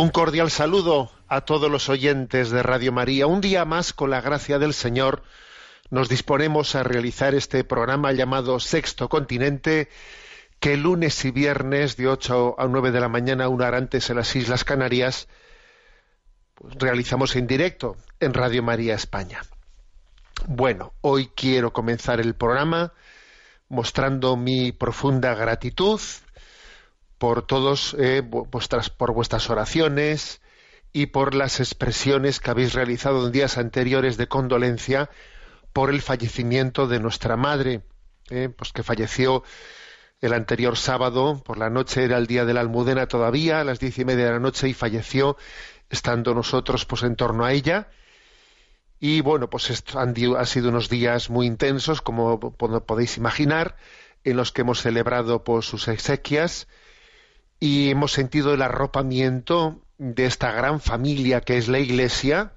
Un cordial saludo a todos los oyentes de Radio María. Un día más, con la gracia del Señor, nos disponemos a realizar este programa llamado Sexto Continente, que lunes y viernes de 8 a 9 de la mañana, una hora antes en las Islas Canarias, pues, realizamos en directo en Radio María España. Bueno, hoy quiero comenzar el programa mostrando mi profunda gratitud por todos eh, vu- vuestras por vuestras oraciones y por las expresiones que habéis realizado en días anteriores de condolencia por el fallecimiento de nuestra madre, eh, pues que falleció el anterior sábado por la noche era el día de la Almudena todavía a las diez y media de la noche y falleció estando nosotros pues en torno a ella. Y bueno pues esto han, han sido unos días muy intensos como po- podéis imaginar en los que hemos celebrado pues sus exequias y hemos sentido el arropamiento de esta gran familia que es la Iglesia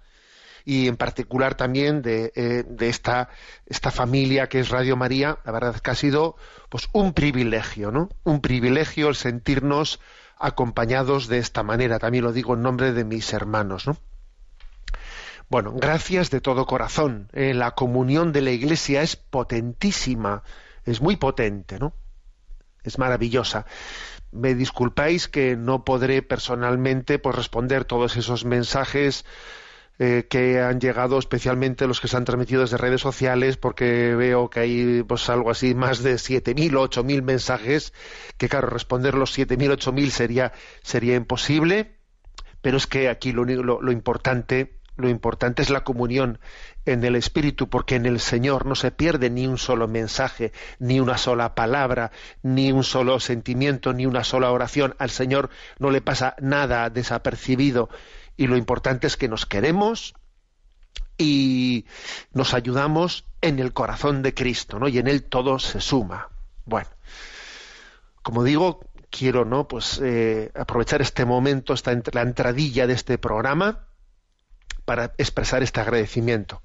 y en particular también de, eh, esta, esta familia que es Radio María, la verdad es que ha sido pues un privilegio, ¿no? Un privilegio el sentirnos acompañados de esta manera, también lo digo en nombre de mis hermanos, ¿no? Bueno, gracias de todo corazón. eh, la comunión de la Iglesia es potentísima, es muy potente, ¿no? Es maravillosa me disculpáis que no podré personalmente pues responder todos esos mensajes eh, que han llegado especialmente los que se han transmitido desde redes sociales porque veo que hay pues algo así más de 7000 o 8000 mensajes que claro responder los 7000 8000 sería sería imposible. Pero es que aquí lo, lo, lo importante lo importante es la comunión en el Espíritu, porque en el Señor no se pierde ni un solo mensaje, ni una sola palabra, ni un solo sentimiento, ni una sola oración. Al Señor no le pasa nada desapercibido. Y lo importante es que nos queremos y nos ayudamos en el corazón de Cristo, ¿no? Y en Él todo se suma. Bueno, como digo, quiero, ¿no? Pues eh, aprovechar este momento, esta la entradilla de este programa para expresar este agradecimiento.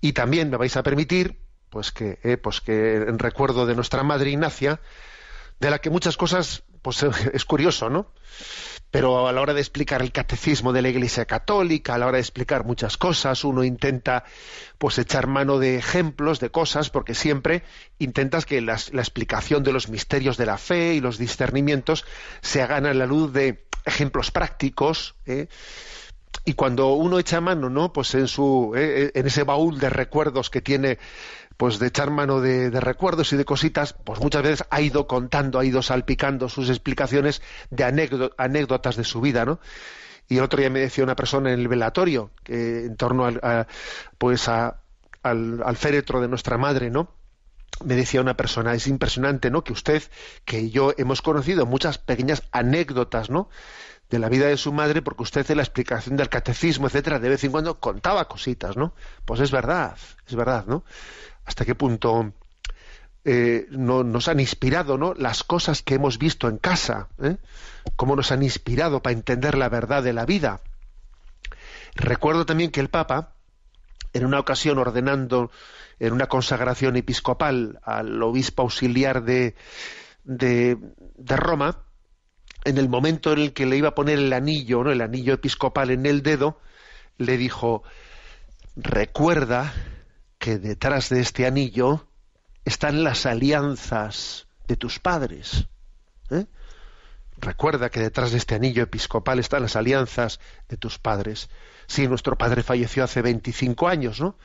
Y también me vais a permitir, pues que, eh, pues que en recuerdo de nuestra madre Ignacia, de la que muchas cosas, pues es curioso, ¿no? Pero a la hora de explicar el catecismo de la Iglesia Católica, a la hora de explicar muchas cosas, uno intenta pues echar mano de ejemplos, de cosas, porque siempre intentas que la explicación de los misterios de la fe y los discernimientos se hagan a la luz de ejemplos prácticos, ¿eh? Y cuando uno echa mano no pues en su eh, en ese baúl de recuerdos que tiene pues de echar mano de, de recuerdos y de cositas pues muchas veces ha ido contando ha ido salpicando sus explicaciones de anécdo- anécdotas de su vida no y el otro día me decía una persona en el velatorio que en torno al, a, pues a- al, al féretro de nuestra madre no me decía una persona, es impresionante, ¿no? Que usted, que yo hemos conocido muchas pequeñas anécdotas, ¿no? De la vida de su madre, porque usted en la explicación del catecismo, etcétera, de vez en cuando contaba cositas, ¿no? Pues es verdad, es verdad, ¿no? Hasta qué punto eh, no, nos han inspirado, ¿no? Las cosas que hemos visto en casa, ¿eh? Cómo nos han inspirado para entender la verdad de la vida. Recuerdo también que el Papa, en una ocasión ordenando en una consagración episcopal al obispo auxiliar de, de, de Roma, en el momento en el que le iba a poner el anillo, ¿no? el anillo episcopal en el dedo, le dijo, recuerda que detrás de este anillo están las alianzas de tus padres. ¿eh? Recuerda que detrás de este anillo episcopal están las alianzas de tus padres. Sí, nuestro padre falleció hace 25 años, ¿no?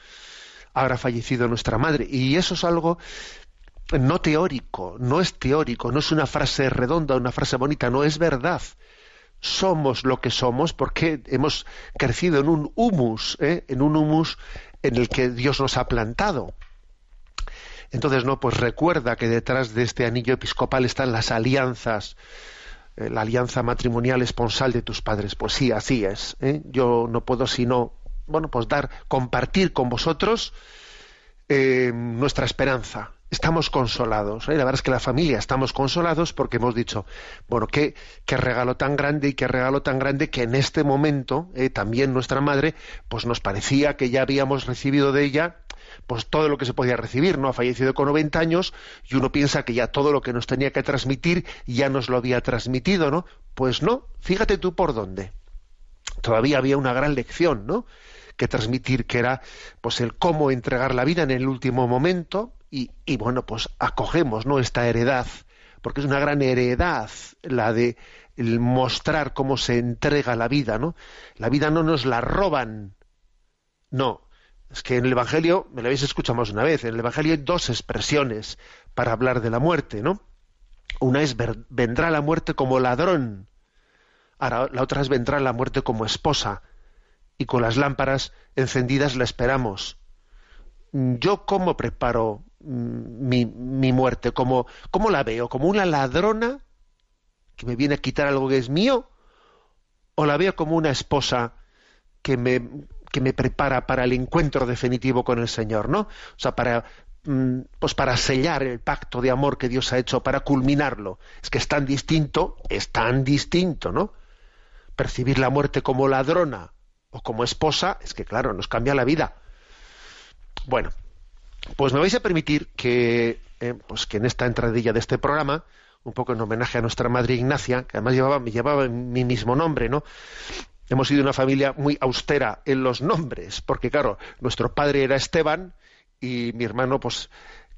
Ahora fallecido nuestra madre. Y eso es algo no teórico, no es teórico, no es una frase redonda, una frase bonita, no es verdad. Somos lo que somos porque hemos crecido en un humus, ¿eh? en un humus en el que Dios nos ha plantado. Entonces, no, pues recuerda que detrás de este anillo episcopal están las alianzas, eh, la alianza matrimonial esponsal de tus padres. Pues sí, así es. ¿eh? Yo no puedo sino, bueno, pues dar, compartir con vosotros nuestra esperanza. Estamos consolados. La verdad es que la familia estamos consolados porque hemos dicho, bueno, qué, qué regalo tan grande y qué regalo tan grande que en este momento también nuestra madre, pues nos parecía que ya habíamos recibido de ella pues todo lo que se podía recibir, ¿no? Ha fallecido con 90 años y uno piensa que ya todo lo que nos tenía que transmitir ya nos lo había transmitido, ¿no? Pues no, fíjate tú por dónde. Todavía había una gran lección, ¿no? que transmitir, que era pues el cómo entregar la vida en el último momento y, bueno, pues acogemos ¿no? esta heredad, porque es una gran heredad la de el mostrar cómo se entrega la vida, ¿no? La vida no nos la roban, no, es que en el Evangelio, me lo habéis escuchado más una vez, en el Evangelio hay dos expresiones para hablar de la muerte, ¿no? Una es vendrá la muerte como ladrón, ahora la otra es vendrá la muerte como esposa, y con las lámparas encendidas la esperamos. ¿Yo cómo preparo mi, mi muerte? ¿Cómo, ¿Cómo la veo? ¿Como una ladrona que me viene a quitar algo que es mío? ¿O la veo como una esposa que me que me prepara para el encuentro definitivo con el Señor, ¿no? O sea, para mm, pues para sellar el pacto de amor que Dios ha hecho, para culminarlo. Es que es tan distinto, es tan distinto, ¿no? Percibir la muerte como ladrona o como esposa, es que claro, nos cambia la vida. Bueno, pues me vais a permitir que, eh, pues que en esta entradilla de este programa, un poco en homenaje a nuestra madre Ignacia, que además llevaba, llevaba mi mismo nombre, ¿no? hemos sido una familia muy austera en los nombres, porque claro, nuestro padre era Esteban y mi hermano, pues,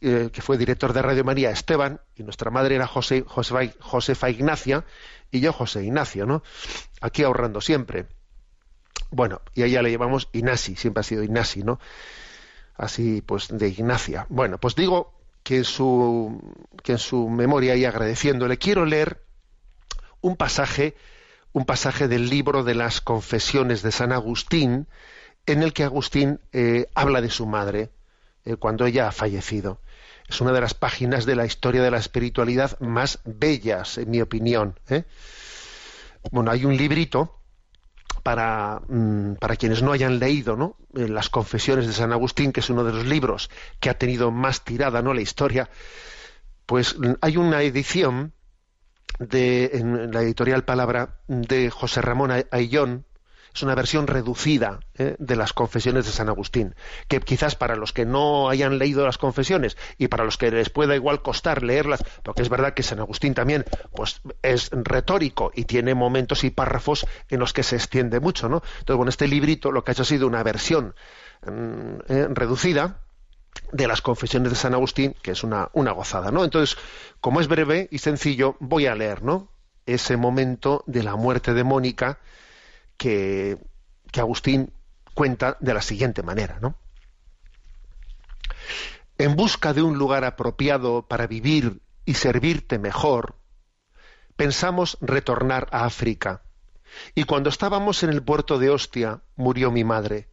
eh, que fue director de Radio María, Esteban, y nuestra madre era José, Josefa Ignacia y yo José Ignacio, ¿no? Aquí ahorrando siempre. Bueno, y a ella le llamamos Inasi, siempre ha sido Inasi, ¿no? Así, pues, de Ignacia. Bueno, pues digo que en su, que en su memoria y agradeciéndole, quiero leer un pasaje un pasaje del libro de las confesiones de San Agustín, en el que Agustín eh, habla de su madre eh, cuando ella ha fallecido. Es una de las páginas de la historia de la espiritualidad más bellas, en mi opinión. ¿eh? Bueno, hay un librito para, mm, para quienes no hayan leído ¿no? las confesiones de San Agustín, que es uno de los libros que ha tenido más tirada ¿no? la historia, pues mm, hay una edición de, en la editorial Palabra de José Ramón Ayllón, es una versión reducida ¿eh? de las confesiones de San Agustín, que quizás para los que no hayan leído las confesiones y para los que les pueda igual costar leerlas, porque es verdad que San Agustín también pues, es retórico y tiene momentos y párrafos en los que se extiende mucho, ¿no? Entonces, bueno, este librito lo que ha hecho ha sido una versión mm, eh, reducida de las confesiones de San Agustín, que es una, una gozada, ¿no? Entonces, como es breve y sencillo, voy a leer, ¿no? Ese momento de la muerte de Mónica que, Agustín cuenta de la siguiente manera, ¿no? En busca de un lugar apropiado para vivir y servirte mejor, pensamos retornar a África. Y cuando estábamos en el puerto de Ostia, murió mi madre.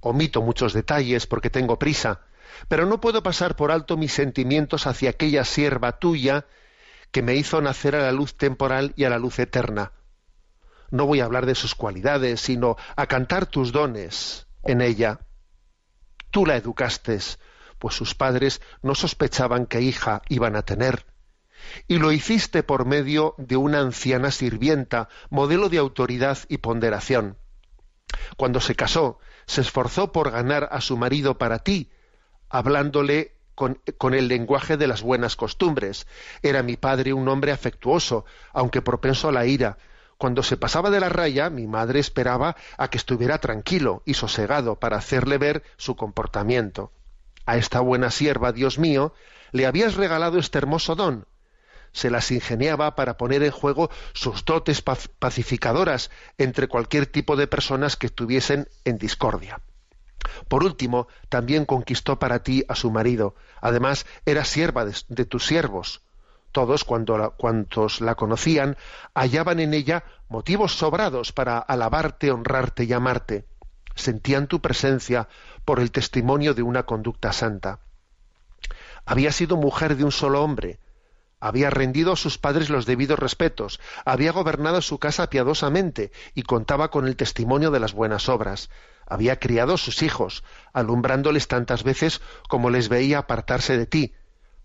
Omito muchos detalles porque tengo prisa, pero no puedo pasar por alto mis sentimientos hacia aquella sierva tuya que me hizo nacer a la luz temporal y a la luz eterna. No voy a hablar de sus cualidades, sino a cantar tus dones en ella. Tú la educaste, pues sus padres no sospechaban qué hija iban a tener. Y lo hiciste por medio de una anciana sirvienta, modelo de autoridad y ponderación. Cuando se casó, se esforzó por ganar a su marido para ti, hablándole con, el lenguaje de las buenas costumbres. Era mi padre un hombre afectuoso, aunque propenso a la ira. Cuando se pasaba de la raya, mi madre esperaba a que estuviera tranquilo y sosegado para hacerle ver su comportamiento. A esta buena sierva, Dios mío, le habías regalado este hermoso don, se las ingeniaba para poner en juego sus dotes pacificadoras entre cualquier tipo de personas que estuviesen en discordia. Por último, también conquistó para ti a su marido. Además, era sierva de, tus siervos. Todos, cuando cuantos la conocían, hallaban en ella motivos sobrados para alabarte, honrarte y amarte. Sentían tu presencia por el testimonio de una conducta santa. Había sido mujer de un solo hombre, había rendido a sus padres los debidos respetos, había gobernado su casa piadosamente y contaba con el testimonio de las buenas obras, había criado a sus hijos, alumbrándoles tantas veces como les veía apartarse de ti.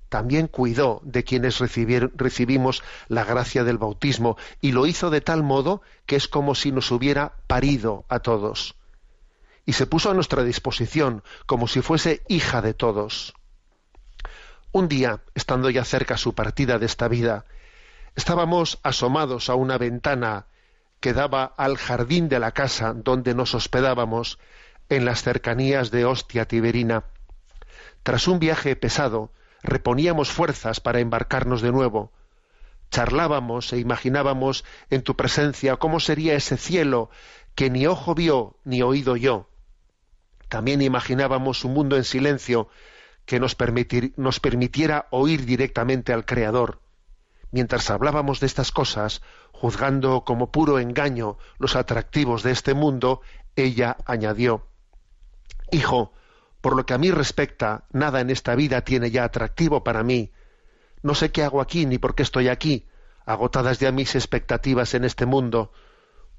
También cuidó de quienes recibimos la gracia del bautismo y lo hizo de tal modo que es como si nos hubiera parido a todos. Y se puso a nuestra disposición como si fuese hija de todos. Un día, estando ya cerca su partida de esta vida, estábamos asomados a una ventana que daba al jardín de la casa donde nos hospedábamos en las cercanías de Ostia Tiberina. Tras un viaje pesado, reponíamos fuerzas para embarcarnos de nuevo. Charlábamos e imaginábamos en tu presencia cómo sería ese cielo que ni ojo vio ni oído yo. También imaginábamos un mundo en silencio que nos, nos permitiera oír directamente al Creador. Mientras hablábamos de estas cosas, juzgando como puro engaño los atractivos de este mundo, ella añadió Hijo, por lo que a mí respecta, nada en esta vida tiene ya atractivo para mí. No sé qué hago aquí ni por qué estoy aquí, agotadas ya mis expectativas en este mundo.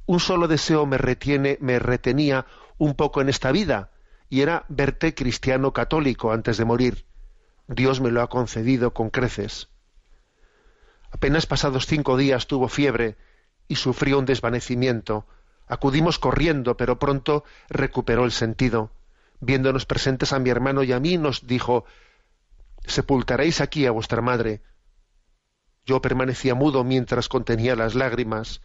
Un solo deseo me retiene, me retenía un poco en esta vida, y era verte cristiano católico antes de morir. Dios me lo ha concedido con creces. Apenas pasados cinco días tuvo fiebre y sufrió un desvanecimiento. Acudimos corriendo, pero pronto recuperó el sentido. Viéndonos presentes a mi hermano y a mí, nos dijo Sepultaréis aquí a vuestra madre. Yo permanecía mudo mientras contenía las lágrimas,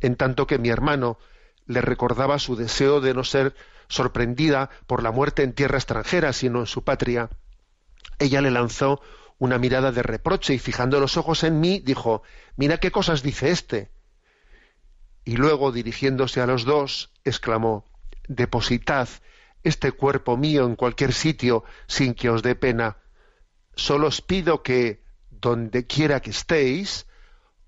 en tanto que mi hermano le recordaba su deseo de no ser sorprendida por la muerte en tierra extranjera, sino en su patria. Ella le lanzó una mirada de reproche y fijando los ojos en mí, dijo Mira qué cosas dice éste. Y luego, dirigiéndose a los dos, exclamó Depositad este cuerpo mío en cualquier sitio sin que os dé pena. Solo os pido que, donde quiera que estéis,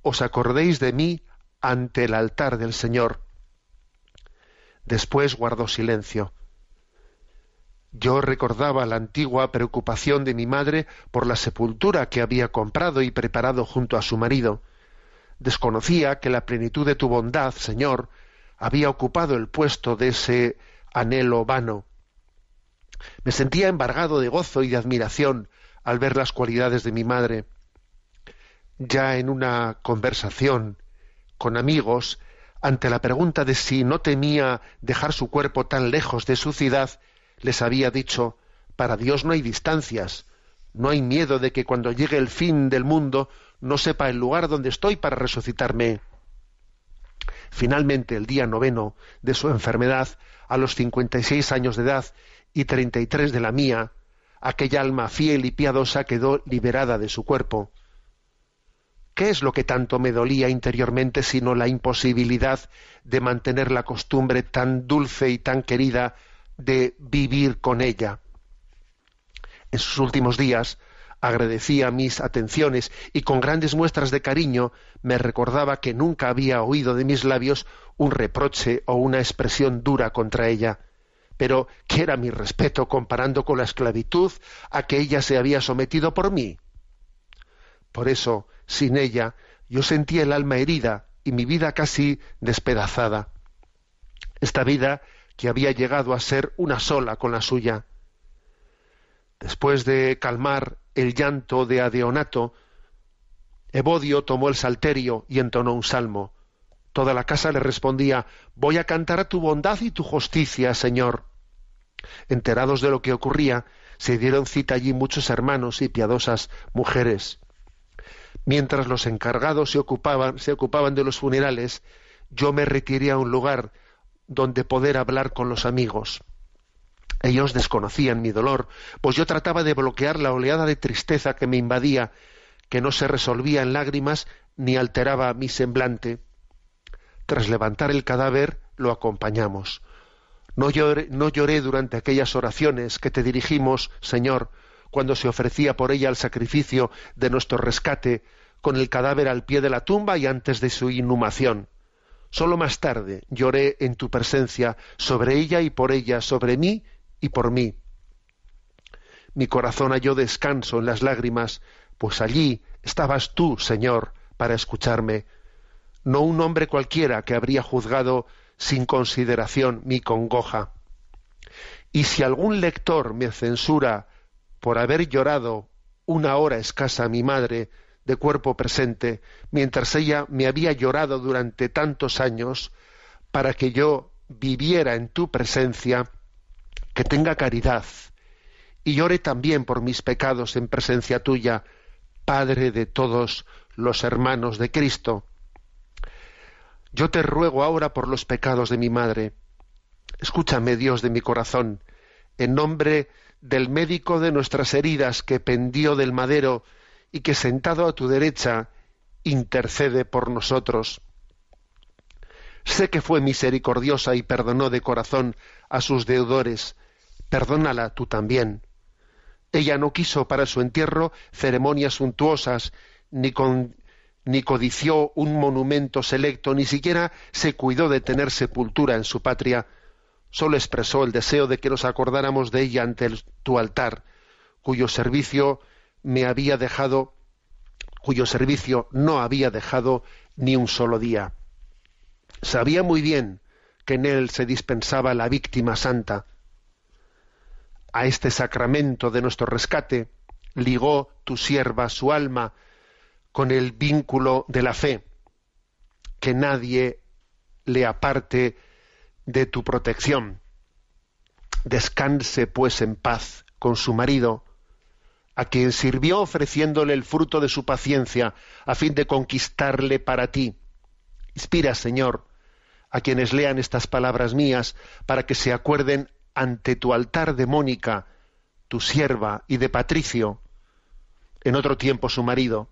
os acordéis de mí ante el altar del Señor. Después guardó silencio. Yo recordaba la antigua preocupación de mi madre por la sepultura que había comprado y preparado junto a su marido. Desconocía que la plenitud de tu bondad, Señor, había ocupado el puesto de ese anhelo vano. Me sentía embargado de gozo y de admiración al ver las cualidades de mi madre. Ya en una conversación con amigos ante la pregunta de si no temía dejar su cuerpo tan lejos de su ciudad, les había dicho Para Dios no hay distancias, no hay miedo de que cuando llegue el fin del mundo no sepa el lugar donde estoy para resucitarme. Finalmente, el día noveno de su enfermedad, a los cincuenta y seis años de edad y treinta y tres de la mía, aquella alma fiel y piadosa quedó liberada de su cuerpo. ¿Qué es lo que tanto me dolía interiormente sino la imposibilidad de mantener la costumbre tan dulce y tan querida de vivir con ella? En sus últimos días agradecía mis atenciones y con grandes muestras de cariño me recordaba que nunca había oído de mis labios un reproche o una expresión dura contra ella. Pero ¿qué era mi respeto comparando con la esclavitud a que ella se había sometido por mí? Por eso, sin ella, yo sentía el alma herida y mi vida casi despedazada. Esta vida que había llegado a ser una sola con la suya. Después de calmar el llanto de Adeonato, Evodio tomó el salterio y entonó un salmo. Toda la casa le respondía Voy a cantar a tu bondad y tu justicia, Señor. Enterados de lo que ocurría, se dieron cita allí muchos hermanos y piadosas mujeres. Mientras los encargados se ocupaban, se ocupaban de los funerales, yo me retiré a un lugar donde poder hablar con los amigos. Ellos desconocían mi dolor, pues yo trataba de bloquear la oleada de tristeza que me invadía, que no se resolvía en lágrimas ni alteraba mi semblante. Tras levantar el cadáver, lo acompañamos. No lloré, durante aquellas oraciones que te dirigimos, Señor, cuando se ofrecía por ella el sacrificio de nuestro rescate, con el cadáver al pie de la tumba y antes de su inhumación. Solo más tarde lloré en tu presencia sobre ella y por ella, sobre mí y por mí. Mi corazón halló descanso en las lágrimas, pues allí estabas tú, Señor, para escucharme, no un hombre cualquiera que habría juzgado sin consideración mi congoja. Y si algún lector me censura por haber llorado una hora escasa a mi madre de cuerpo presente, mientras ella me había llorado durante tantos años, para que yo viviera en tu presencia, que tenga caridad, y llore también por mis pecados en presencia tuya, Padre de todos los hermanos de Cristo. Yo te ruego ahora por los pecados de mi madre. Escúchame, Dios de mi corazón, en nombre del médico de nuestras heridas que pendió del madero y que sentado a tu derecha intercede por nosotros. Sé que fue misericordiosa y perdonó de corazón a sus deudores. Perdónala tú también. Ella no quiso para su entierro ceremonias suntuosas, ni, ni codició un monumento selecto, ni siquiera se cuidó de tener sepultura en su patria. Solo expresó el deseo de que nos acordáramos de ella ante tu altar, cuyo servicio me había dejado, cuyo servicio no había dejado ni un solo día. Sabía muy bien que en él se dispensaba la víctima santa, a este sacramento de nuestro rescate, ligó tu sierva su alma con el vínculo de la fe, que nadie le aparte de tu protección. Descanse pues en paz con su marido, a quien sirvió ofreciéndole el fruto de su paciencia, a fin de conquistarle para ti. Inspira, Señor, a quienes lean estas palabras mías, para que se acuerden ante tu altar de Mónica, tu sierva, y de Patricio, en otro tiempo su marido,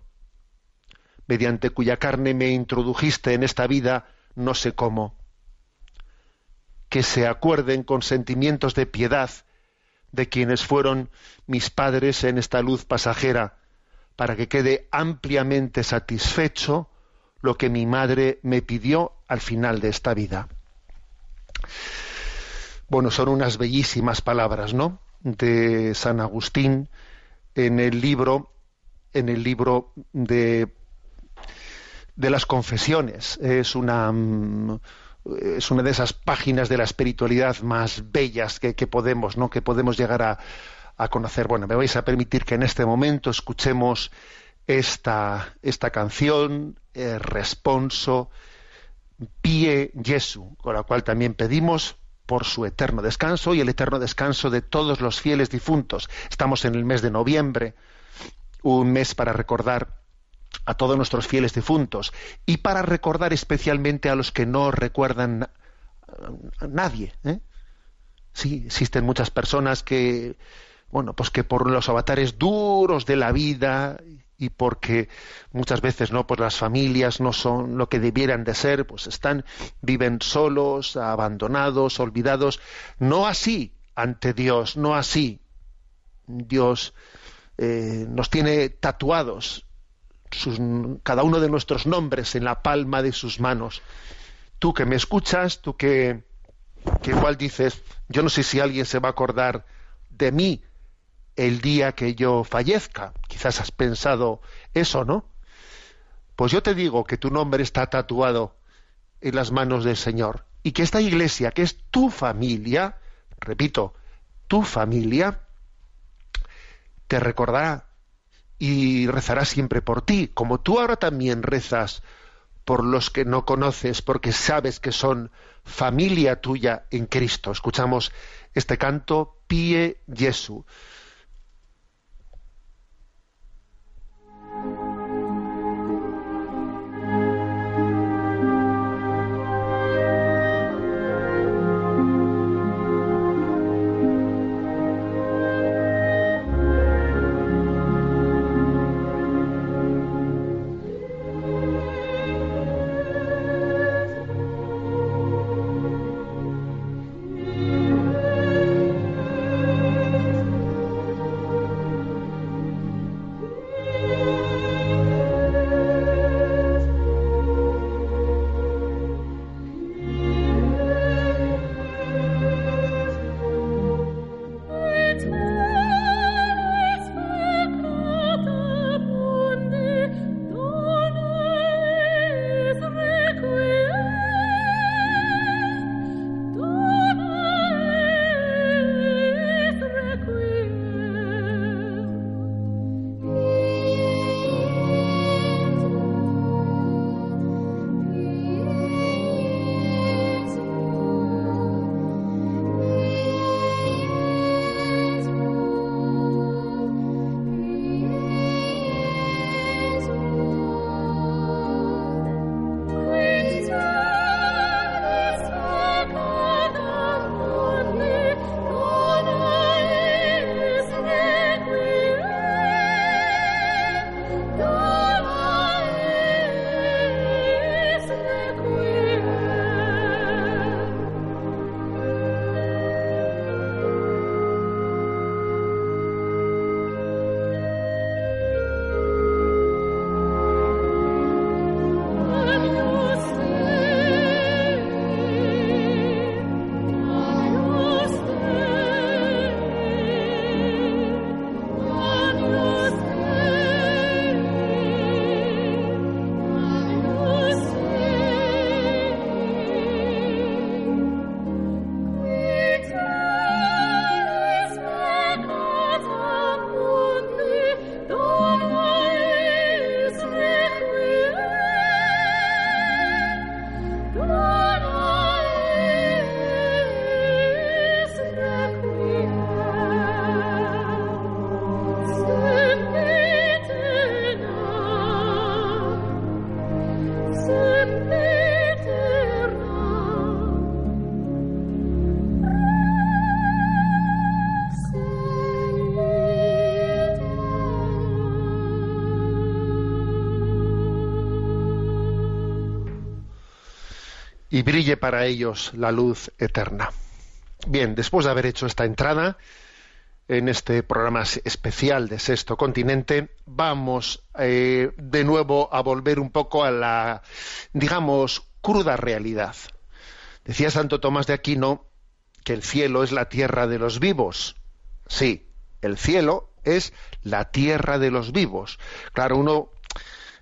mediante cuya carne me introdujiste en esta vida, no sé cómo. Que se acuerden con sentimientos de piedad de quienes fueron mis padres en esta luz pasajera, para que quede ampliamente satisfecho lo que mi madre me pidió al final de esta vida. Bueno, son unas bellísimas palabras, ¿no? De San Agustín en el libro, en el libro de, de las confesiones. Es una mm, es una de esas páginas de la espiritualidad más bellas que, podemos, ¿no? que podemos llegar a, a, conocer. Bueno, me vais a permitir que en este momento escuchemos esta, esta canción, eh, Responso, Pie Jesu, con la cual también pedimos por su eterno descanso y el eterno descanso de todos los fieles difuntos. Estamos en el mes de noviembre, un mes para recordar a todos nuestros fieles difuntos y para recordar especialmente a los que no recuerdan a nadie. ¿eh? Sí, existen muchas personas que, bueno, pues que por los avatares duros de la vida y porque muchas veces no pues las familias no son lo que debieran de ser pues están viven solos abandonados olvidados. No así ante Dios no así Dios eh, nos tiene tatuados cada uno de nuestros nombres en la palma de sus manos. Tú que me escuchas tú que que igual dices yo no sé si alguien se va a acordar de mí el día que yo fallezca. Quizás has pensado eso, ¿no? Pues yo te digo que tu nombre está tatuado en las manos del Señor y que esta iglesia, que es tu familia, repito, tu familia, te recordará y rezará siempre por ti, como tú ahora también rezas por los que no conoces, porque sabes que son familia tuya en Cristo. Escuchamos este canto, Pie Jesu. Brille para ellos la luz eterna. Bien, después de haber hecho esta entrada en este programa especial de Sexto Continente, vamos eh, de nuevo a volver un poco a la, digamos, cruda realidad. Decía Santo Tomás de Aquino que el cielo es la tierra de los vivos. Sí, el cielo es la tierra de los vivos. Claro, uno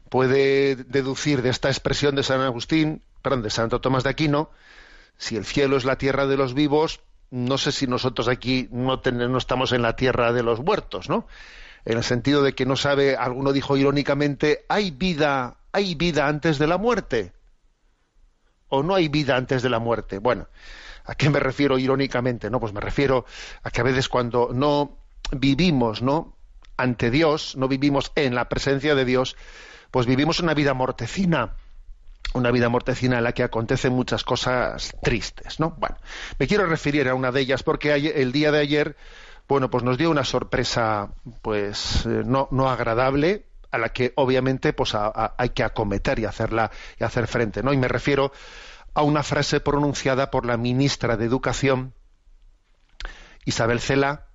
puede deducir de esta expresión de San Agustín, perdón, de Santo Tomás de Aquino, si el cielo es la tierra de los vivos, no sé si nosotros aquí no, no estamos en la tierra de los muertos, ¿no? En el sentido de que no sabe, alguno dijo irónicamente, ¿hay vida, hay vida antes de la muerte? ¿O no hay vida antes de la muerte? Bueno, ¿a qué me refiero irónicamente? No, pues me refiero a que a veces cuando no vivimos, ¿no? ante Dios, no vivimos en la presencia de Dios, pues vivimos una vida mortecina, una vida mortecina en la que acontecen muchas cosas tristes, ¿no? Bueno, me quiero referir a una de ellas porque el día de ayer, bueno, pues nos dio una sorpresa, pues eh, no, no agradable, a la que obviamente pues hay que acometer y hacerla y hacer frente, ¿no? Y me refiero a una frase pronunciada por la ministra de Educación, Isabel Cela,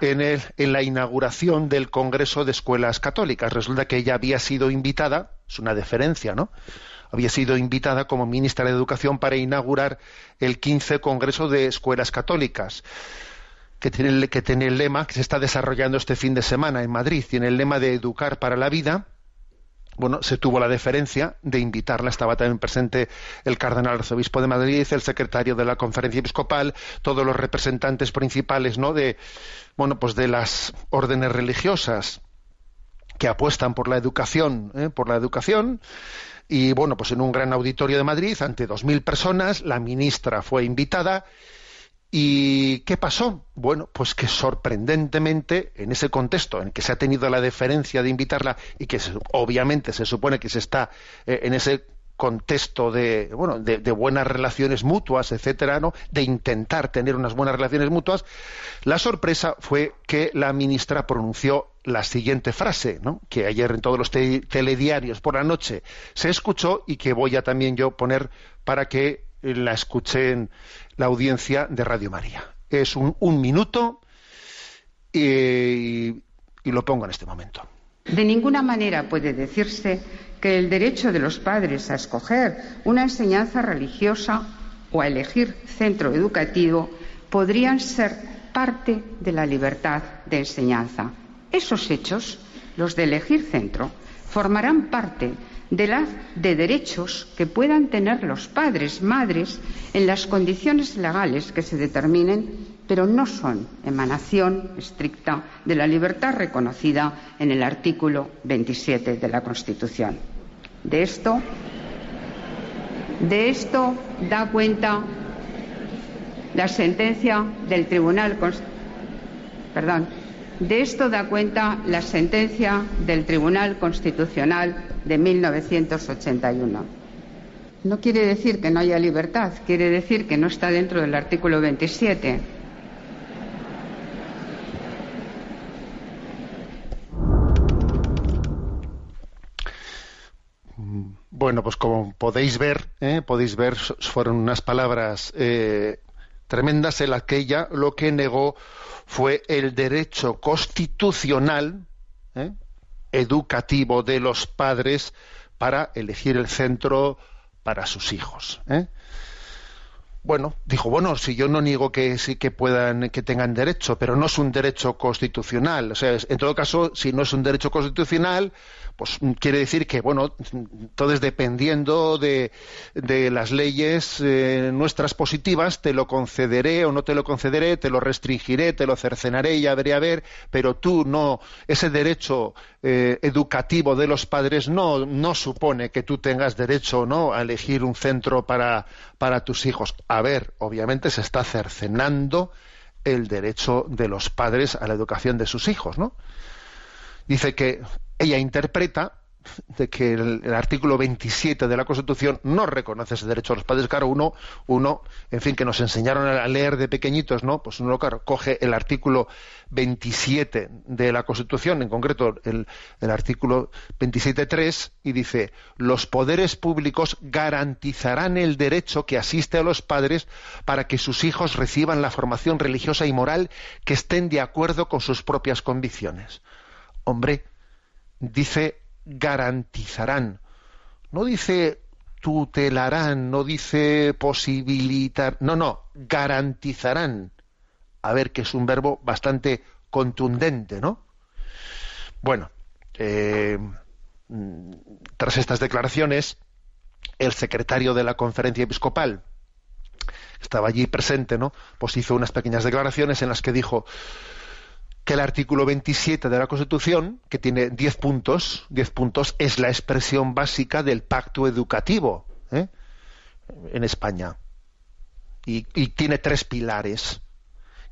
en, la inauguración del Congreso de Escuelas Católicas. Resulta que ella había sido invitada, es una deferencia, ¿no? Había sido invitada como ministra de Educación para inaugurar el 15 Congreso de Escuelas Católicas, que tiene, que tiene el lema, que se está desarrollando este fin de semana en Madrid, tiene el lema de Educar para la Vida, bueno, se tuvo la deferencia de invitarla. Estaba también presente el cardenal arzobispo de Madrid, el secretario de la conferencia episcopal, todos los representantes principales, ¿no? De, bueno, pues de las órdenes religiosas que apuestan por la educación, ¿eh? por la educación. Y bueno, pues en un gran auditorio de Madrid, ante dos mil personas, la ministra fue invitada ¿Y qué pasó? Bueno, pues que sorprendentemente, en ese contexto en que se ha tenido la deferencia de invitarla y que obviamente se supone que se está eh, en ese contexto de, bueno, de, buenas relaciones mutuas, etcétera, ¿no? de intentar tener unas buenas relaciones mutuas, la sorpresa fue que la ministra pronunció la siguiente frase, ¿no? que ayer en todos los telediarios por la noche se escuchó y que voy a también yo poner para que la escuchen la audiencia de Radio María. Es un, minuto y, y lo pongo en este momento. De ninguna manera puede decirse que el derecho de los padres a escoger una enseñanza religiosa o a elegir centro educativo podrían ser parte de la libertad de enseñanza. Esos hechos, los de elegir centro, formarán parte de, de derechos que puedan tener los padres, madres, en las condiciones legales que se determinen, pero no son emanación estricta de la libertad reconocida en el artículo 27 de la Constitución. De esto, de esto da cuenta la sentencia del Tribunal perdón, de esto da cuenta la sentencia del Tribunal Constitucional de 1981. No quiere decir que no haya libertad, quiere decir que no está dentro del artículo 27. Bueno, pues como podéis ver, ¿eh? podéis ver, fueron unas palabras eh, tremendas en las lo que negó fue el derecho constitucional ¿eh? educativo de los padres para elegir el centro para sus hijos. ¿eh? Bueno, dijo, bueno, si yo no niego que sí que puedan, que tengan derecho, pero no es un derecho constitucional. O sea, en todo caso, si no es un derecho constitucional, pues mm, quiere decir que, bueno, entonces dependiendo de, las leyes eh, nuestras positivas, te lo concederé o no te lo concederé, te lo restringiré, te lo cercenaré, ya veré a ver, pero tú no, ese derecho eh, educativo de los padres no, no supone que tú tengas derecho no a elegir un centro para, para tus hijos. A ver, obviamente se está cercenando el derecho de los padres a la educación de sus hijos, ¿no? Dice que ella interpreta, de que el, artículo 27 de la Constitución no reconoce ese derecho a los padres. Claro, uno, uno, en fin, que nos enseñaron a leer de pequeñitos, ¿no? Pues uno, claro, coge el artículo 27 de la Constitución, en concreto el, el artículo 27.3, y dice, los poderes públicos garantizarán el derecho que asiste a los padres para que sus hijos reciban la formación religiosa y moral que estén de acuerdo con sus propias convicciones. Hombre, dice garantizarán. No dice tutelarán, no dice posibilitar, no, no, garantizarán. A ver, que es un verbo bastante contundente, ¿no? Bueno, eh, tras estas declaraciones, el secretario de la conferencia episcopal estaba allí presente, ¿no? Pues hizo unas pequeñas declaraciones en las que dijo que el artículo 27 de la Constitución, que tiene 10 puntos, 10 puntos, es la expresión básica del pacto educativo ¿eh? en España. Y, tiene tres pilares.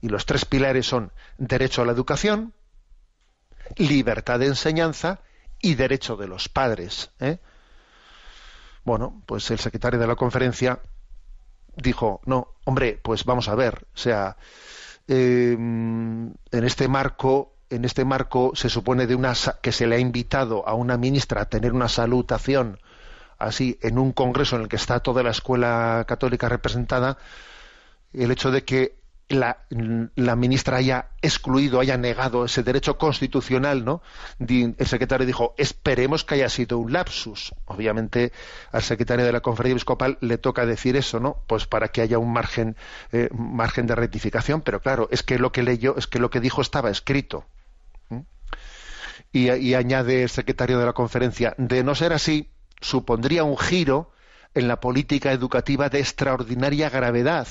Y los tres pilares son derecho a la educación, libertad de enseñanza y derecho de los padres. ¿eh? Bueno, pues el secretario de la conferencia dijo, no, hombre, pues vamos a ver, o sea, Em, en este marco en este marco se supone de una que se le ha invitado a una ministra a tener una salutación así en un congreso en el que está toda la escuela católica representada el hecho de que la, ministra haya excluido, haya negado ese derecho constitucional, ¿no? El secretario dijo, esperemos que haya sido un lapsus. Obviamente al secretario de la conferencia episcopal le toca decir eso, ¿no? Pues para que haya un margen, eh, margen de rectificación, pero claro, es que lo que leyó, es que lo que dijo estaba escrito. Y, y añade el secretario de la conferencia, de no ser así, supondría un giro en la política educativa de extraordinaria gravedad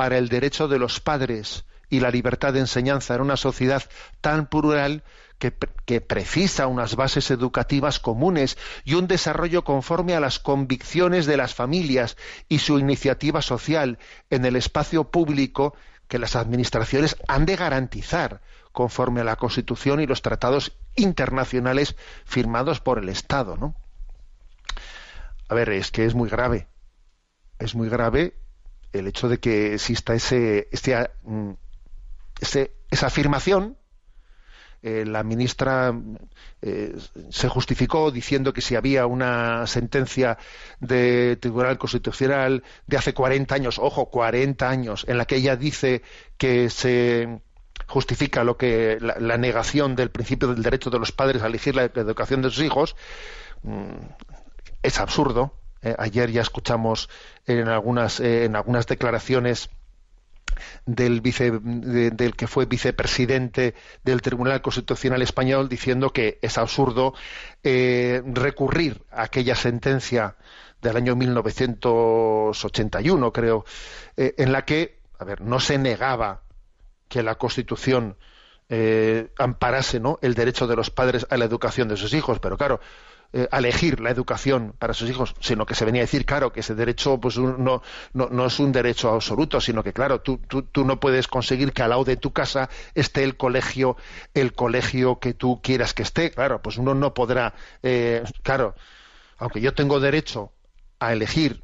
para el derecho de los padres y la libertad de enseñanza en una sociedad tan plural que, precisa unas bases educativas comunes y un desarrollo conforme a las convicciones de las familias y su iniciativa social en el espacio público que las administraciones han de garantizar conforme a la Constitución y los tratados internacionales firmados por el Estado, ¿no? A ver, es que es muy grave. Es muy grave el hecho de que exista ese, este, mm, esa afirmación, eh, la ministra eh, se justificó diciendo que si había una sentencia de Tribunal Constitucional de hace 40 años, ojo, 40 años, en la que ella dice que se justifica lo que la, negación del principio del derecho de los padres a elegir la educación de sus hijos, mm, es absurdo, eh, ayer ya escuchamos en algunas, eh, en algunas declaraciones del, vice, del que fue vicepresidente del Tribunal Constitucional Español diciendo que es absurdo eh, recurrir a aquella sentencia del año 1981, creo, en la que, a ver, no se negaba que la Constitución amparase ¿no? el derecho de los padres a la educación de sus hijos, pero claro, eh, elegir la educación para sus hijos, sino que se venía a decir, claro, que ese derecho pues no, no, es un derecho absoluto, sino que, claro, tú, tú, no puedes conseguir que al lado de tu casa esté el colegio, el colegio que tú quieras que esté. Claro, pues uno no podrá, eh, claro, aunque yo tengo derecho a elegir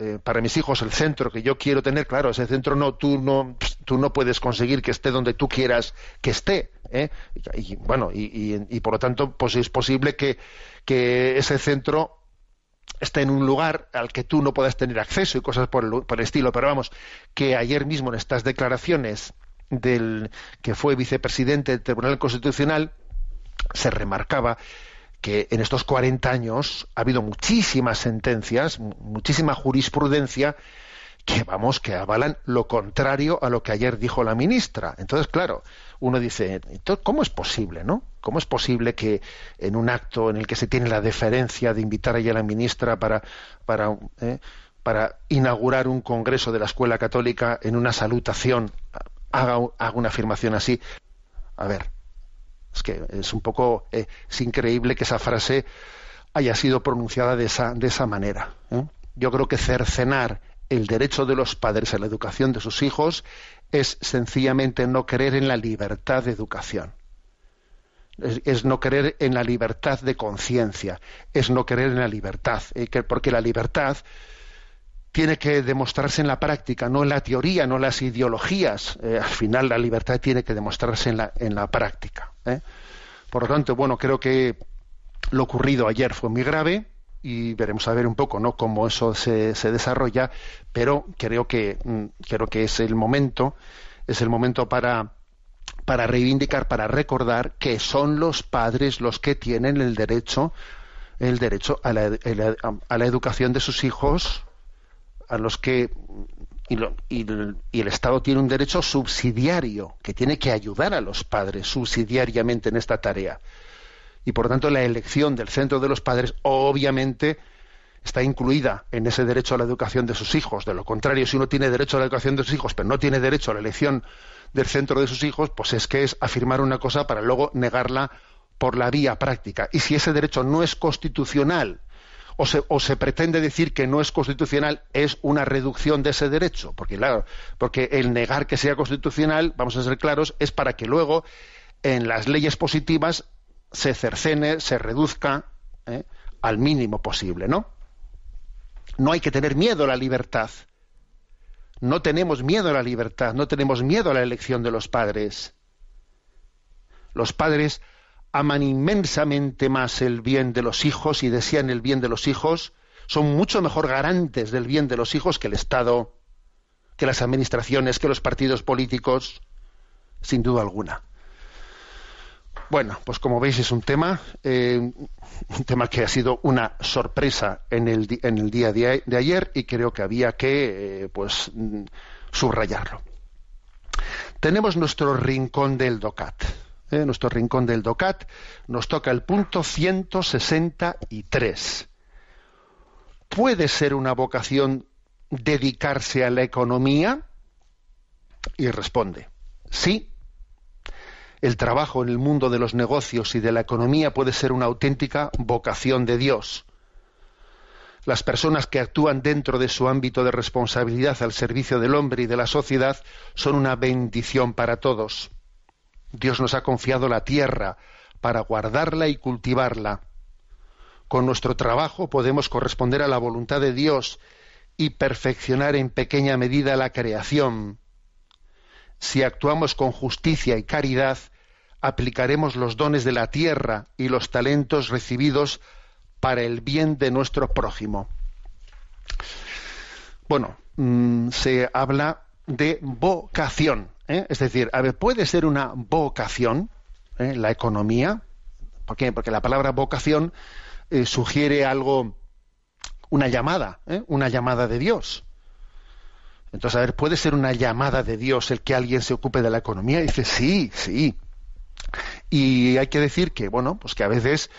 eh, para mis hijos el centro que yo quiero tener, claro, ese centro no, tú no, tú no puedes conseguir que esté donde tú quieras que esté. ¿eh? Y, bueno, y, por lo tanto, pues es posible que, que ese centro esté en un lugar al que tú no puedas tener acceso y cosas por el, por el estilo. Pero vamos, que ayer mismo en estas declaraciones del que fue vicepresidente del Tribunal Constitucional se remarcaba que en estos 40 años ha habido muchísimas sentencias, muchísima jurisprudencia que vamos que avalan lo contrario a lo que ayer dijo la ministra. Entonces, claro, uno dice, ¿cómo es posible, no? ¿Cómo es posible que en un acto en el que se tiene la deferencia de invitar a la ministra para para eh, para inaugurar un congreso de la escuela católica en una salutación haga, haga una afirmación así? A ver, es que es un poco, eh, es increíble que esa frase haya sido pronunciada de esa, de esa manera. ¿eh? Yo creo que cercenar el derecho de los padres a la educación de sus hijos es sencillamente no creer en la libertad de educación. Es, no creer en la libertad de conciencia, es no creer en la libertad, eh, porque la libertad tiene que demostrarse en la práctica, no en la teoría, no en las ideologías. Eh, al final la libertad tiene que demostrarse en la, en la práctica. ¿eh? Por lo tanto, bueno, creo que lo ocurrido ayer fue muy grave y veremos a ver un poco ¿no? cómo eso se, desarrolla, pero creo que, mm, creo que es el momento, es el momento para para reivindicar, para recordar que son los padres los que tienen el derecho, el derecho a la, a la educación de sus hijos, a los que y, y, y, el Estado tiene un derecho subsidiario que tiene que ayudar a los padres subsidiariamente en esta tarea. Y por tanto la elección del centro de los padres obviamente está incluida en ese derecho a la educación de sus hijos. De lo contrario, si uno tiene derecho a la educación de sus hijos, pero no tiene derecho a la elección del centro de sus hijos, pues es que es afirmar una cosa para luego negarla por la vía práctica. Y si ese derecho no es constitucional, o se, o se, pretende decir que no es constitucional, es una reducción de ese derecho. Porque, claro, porque el negar que sea constitucional, vamos a ser claros, es para que luego en las leyes positivas se cercene, se reduzca ¿eh? al mínimo posible, ¿no? No hay que tener miedo a la libertad. No tenemos miedo a la libertad, no tenemos miedo a la elección de los padres. Los padres aman inmensamente más el bien de los hijos y desean el bien de los hijos, son mucho mejor garantes del bien de los hijos que el Estado, que las administraciones, que los partidos políticos, sin duda alguna. Bueno, pues como veis es un tema, eh, un tema que ha sido una sorpresa en el, en el día de, ayer y creo que había que, eh, pues, mm, subrayarlo. Tenemos nuestro rincón del DOCAT. ¿Eh? nuestro rincón del DOCAT nos toca el punto 163. ¿Puede ser una vocación dedicarse a la economía? Y responde, sí el trabajo en el mundo de los negocios y de la economía puede ser una auténtica vocación de Dios. Las personas que actúan dentro de su ámbito de responsabilidad al servicio del hombre y de la sociedad son una bendición para todos. Dios nos ha confiado la tierra para guardarla y cultivarla. Con nuestro trabajo podemos corresponder a la voluntad de Dios y perfeccionar en pequeña medida la creación si actuamos con justicia y caridad, aplicaremos los dones de la tierra y los talentos recibidos para el bien de nuestro prójimo. Bueno, mm, se habla de vocación, ¿eh? es decir, a ver, puede ser una vocación ¿eh? la economía, ¿por qué? Porque la palabra vocación eh, sugiere algo, una llamada, una llamada de Dios. Entonces, a ver, ¿puede ser una llamada de Dios el que alguien se ocupe de la economía? Dice, sí, sí. Y hay que decir que, bueno, pues que a veces,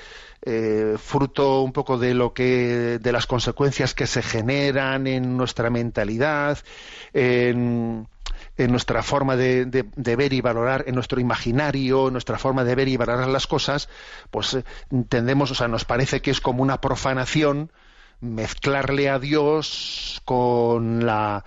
fruto un poco de lo que, de las consecuencias que se generan en nuestra mentalidad, en, nuestra forma de, ver y valorar, en nuestro imaginario, en nuestra forma de ver y valorar las cosas, pues eh, entendemos, o sea, nos parece que es como una profanación mezclarle a Dios con la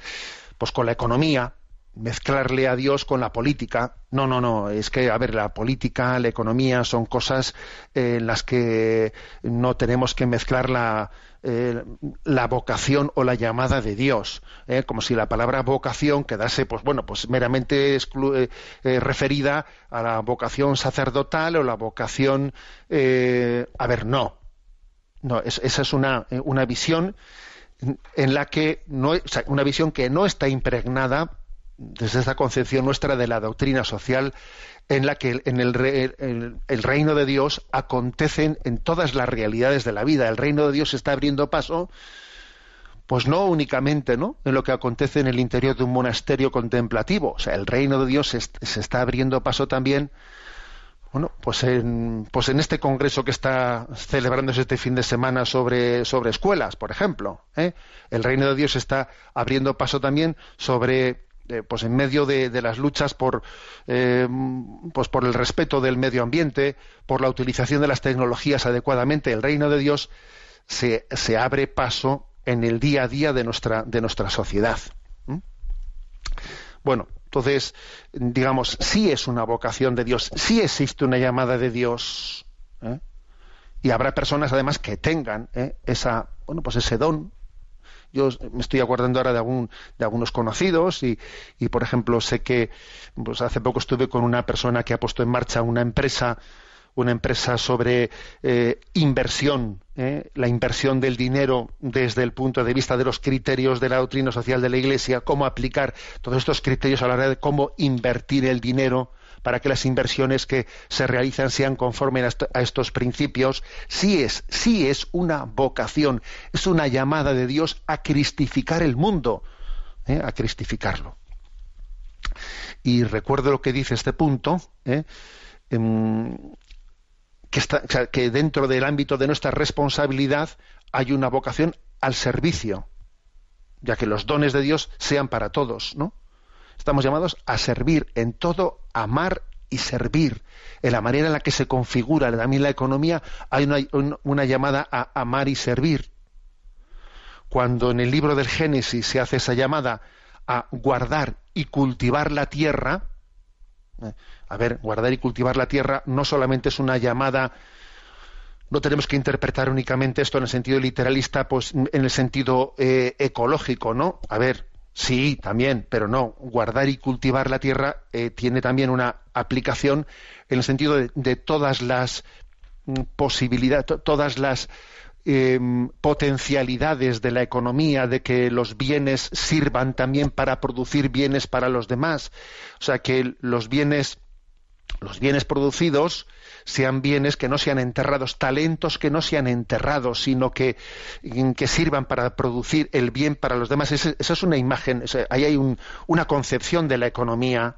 pues con la economía, mezclarle a Dios con la política. No, no, no, es que, a ver, la política, la economía son cosas en las que no tenemos que mezclar la, eh, la vocación o la llamada de Dios, ¿eh? como si la palabra vocación quedase, pues bueno, pues meramente eh, referida a la vocación sacerdotal o la vocación, a ver, no, no, esa es una, eh, una visión en la que no, una visión que no está impregnada desde esta concepción nuestra de la doctrina social en la que en el, el, reino de Dios acontecen en todas las realidades de la vida. El reino de Dios está abriendo paso, pues no únicamente ¿no? en lo que acontece en el interior de un monasterio contemplativo. O sea, el reino de Dios se está abriendo paso también bueno, pues en, pues en este congreso que está celebrándose este fin de semana sobre, sobre escuelas, por ejemplo, ¿eh? el reino de Dios está abriendo paso también sobre, eh, pues en medio de, las luchas por, eh, pues por el respeto del medio ambiente, por la utilización de las tecnologías adecuadamente, el reino de Dios se, abre paso en el día a día de nuestra, de nuestra sociedad. Bueno, Entonces, digamos, sí es una vocación de Dios, sí existe una llamada de Dios. ¿eh? Y habrá personas además que tengan ¿eh? esa, bueno, pues ese don. Yo me estoy acordando ahora de algún, de algunos conocidos y, y por ejemplo sé que pues hace poco estuve con una persona que ha puesto en marcha una empresa una empresa sobre eh, inversión, eh, la inversión del dinero desde el punto de vista de los criterios de la doctrina social de la Iglesia, cómo aplicar todos estos criterios a la hora de cómo invertir el dinero para que las inversiones que se realizan sean conformes a estos principios, sí es, sí es una vocación, es una llamada de Dios a cristificar el mundo, eh, a cristificarlo. Y recuerdo lo que dice este punto, em, que, dentro del ámbito de nuestra responsabilidad hay una vocación al servicio, ya que los dones de Dios sean para todos, ¿no? Estamos llamados a servir en todo, amar y servir. En la manera en la que se configura también la economía hay una, una llamada a amar y servir. Cuando en el libro del Génesis se hace esa llamada a guardar y cultivar la tierra, ¿eh? A ver, guardar y cultivar la tierra no solamente es una llamada, no tenemos que interpretar únicamente esto en el sentido literalista, pues en el sentido eh, ecológico, ¿no? A ver, sí, también, pero no, guardar y cultivar la tierra eh, tiene también una aplicación en el sentido de, todas las mm, posibilidades, todas las em, potencialidades de la economía, de que los bienes sirvan también para producir bienes para los demás. O sea, que los bienes los bienes producidos sean bienes que no sean enterrados, talentos que no sean enterrados, sino que, que sirvan para producir el bien para los demás. Esa, es una imagen, ahí hay una concepción de la economía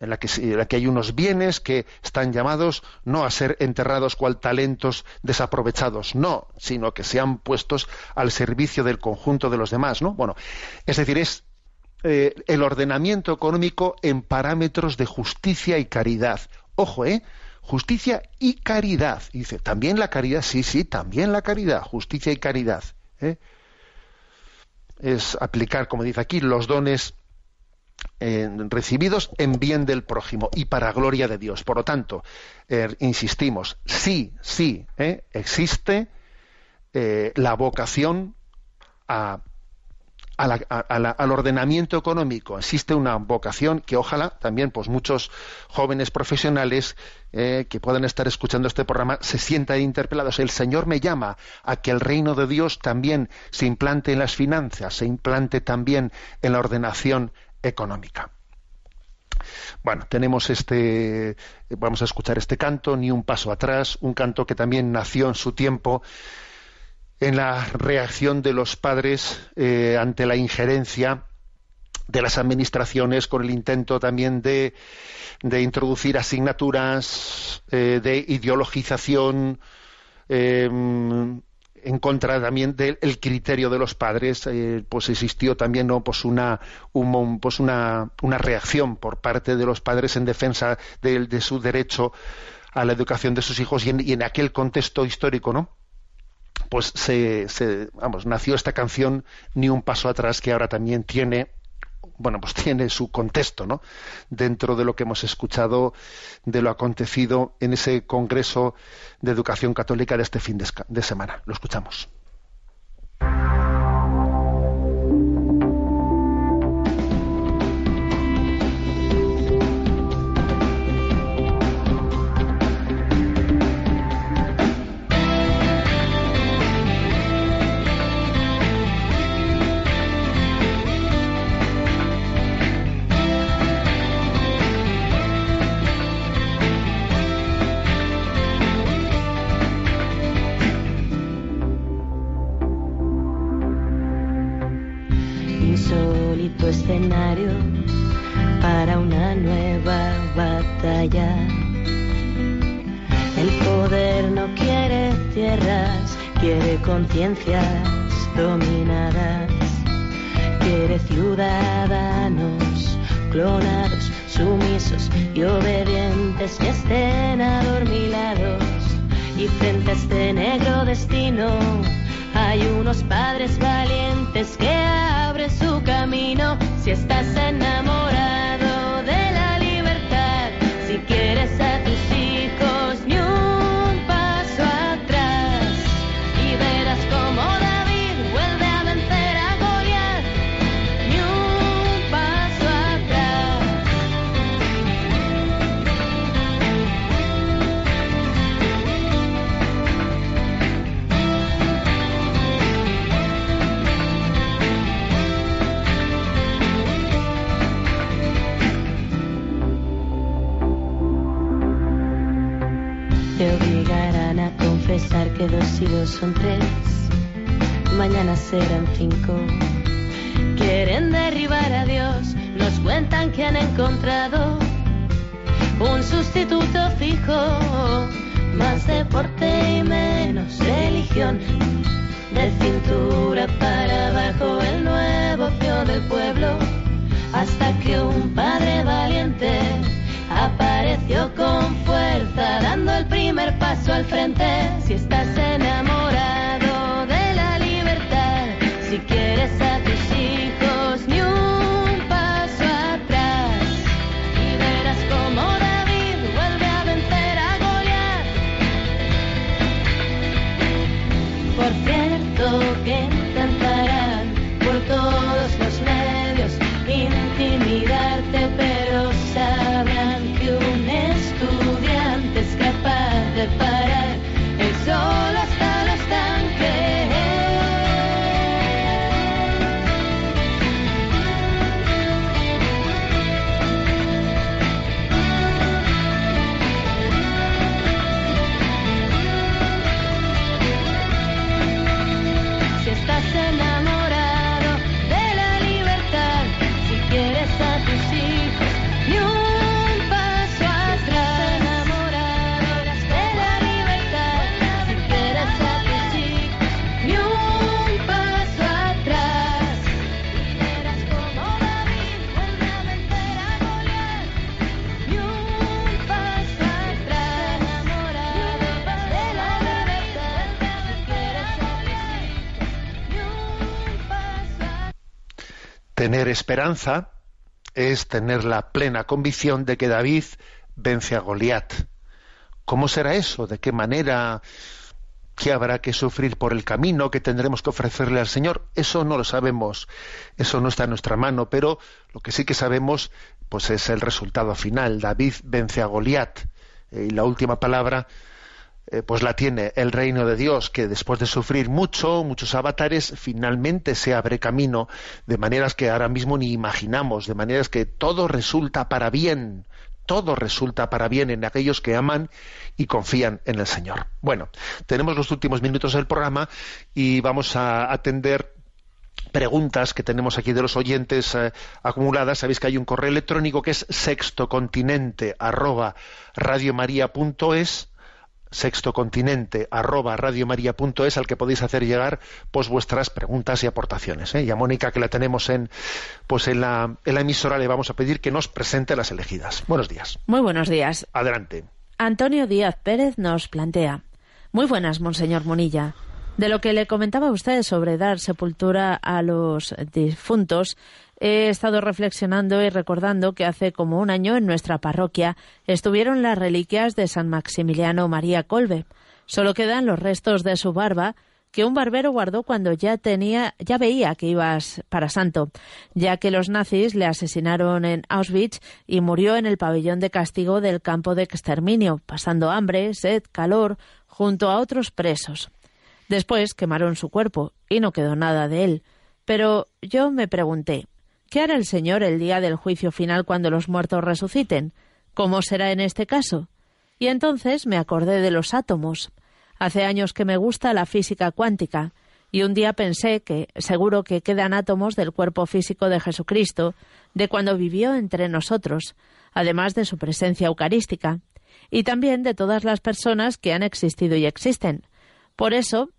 en la, que, en la que hay unos bienes que están llamados no a ser enterrados cual talentos desaprovechados, no, sino que sean puestos al servicio del conjunto de los demás, ¿no? Bueno, es decir, es eh, el ordenamiento económico en parámetros de justicia y caridad. Ojo, ¿eh? Justicia y caridad. dice, también la caridad, sí, sí, también la caridad, justicia y caridad. ¿eh? Es aplicar, como dice aquí, los dones eh, recibidos en bien del prójimo y para gloria de Dios. Por lo tanto, insistimos, sí, sí, existe la vocación a al ordenamiento económico existe una vocación que ojalá también pues muchos jóvenes profesionales eh, que puedan estar escuchando este programa se sientan interpelados. El Señor me llama a que el reino de Dios también se implante en las finanzas, se implante también en la ordenación económica. Bueno, tenemos este, vamos a escuchar este canto, ni un paso atrás, un canto que también nació en su tiempo en la reacción de los padres eh, ante la injerencia de las administraciones con el intento también de, introducir asignaturas de ideologización em, en contra también del criterio de los padres eh, pues existió también ¿no? pues una pues una, una, reacción por parte de los padres en defensa de, su derecho a la educación de sus hijos y en, y en aquel contexto histórico no pues se, vamos, nació esta canción Ni un paso atrás que ahora también tiene bueno, pues tiene su contexto, ¿no? Dentro de lo que hemos escuchado de lo acontecido en ese Congreso de Educación Católica de este fin de semana. Lo escuchamos. Para una nueva batalla. El poder no quiere tierras, quiere conciencias dominadas, quiere ciudadanos clonados, sumisos y obedientes que estén adormilados. Y frente a este negro destino hay unos padres valientes que si estás enamorado. Dos son tres, mañana serán cinco. Quieren derribar a Dios, nos cuentan que han encontrado un sustituto fijo, más deporte y menos religión. De cintura para abajo el nuevo fio del pueblo, hasta que un padre valiente apareció con fuerza, dando el primer paso al frente. Si estás enamorado esperanza es tener la plena convicción de que David vence a Goliat. ¿Cómo será eso? ¿De qué manera? ¿Qué habrá que sufrir por el camino? ¿Qué tendremos que ofrecerle al Señor? Eso no lo sabemos. Eso no está en nuestra mano. Pero lo que sí que sabemos, pues es el resultado final. David vence a Goliat. Eh, y la última palabra, eh, pues la tiene el reino de Dios, que después de sufrir mucho, muchos avatares, finalmente se abre camino de maneras que ahora mismo ni imaginamos, de maneras que todo resulta para bien, todo resulta para bien en aquellos que aman y confían en el Señor. Bueno, tenemos los últimos minutos del programa y vamos a atender preguntas que tenemos aquí de los oyentes eh, acumuladas. Sabéis que hay un correo electrónico que es sextocontinente arroba sextocontinente arroba radiomaria.es al que podéis hacer llegar pues vuestras preguntas y aportaciones ¿eh? y a Mónica que la tenemos en pues en la, en la emisora le vamos a pedir que nos presente las elegidas buenos días Muy buenos días. adelante Antonio Díaz Pérez nos plantea. Muy buenas, Monseñor Munilla. De lo que le comentaba a usted sobre dar sepultura a los difuntos, he estado reflexionando y recordando que hace como un año en nuestra parroquia estuvieron las reliquias de San Maximiliano María Colbe. Solo quedan los restos de su barba que un barbero guardó cuando ya tenía ya veía que ibas para santo, ya que los nazis le asesinaron en Auschwitz y murió en el pabellón de castigo del campo de exterminio, pasando hambre, sed, calor, junto a otros presos. Después quemaron su cuerpo y no quedó nada de él. Pero yo me pregunté, ¿qué hará el Señor el día del juicio final cuando los muertos resuciten? ¿Cómo será en este caso? Y entonces me acordé de los átomos. Hace años que me gusta la física cuántica, y un día pensé que seguro que quedan átomos del cuerpo físico de Jesucristo, de cuando vivió entre nosotros, además de su presencia eucarística, y también de todas las personas que han existido y existen. Por eso,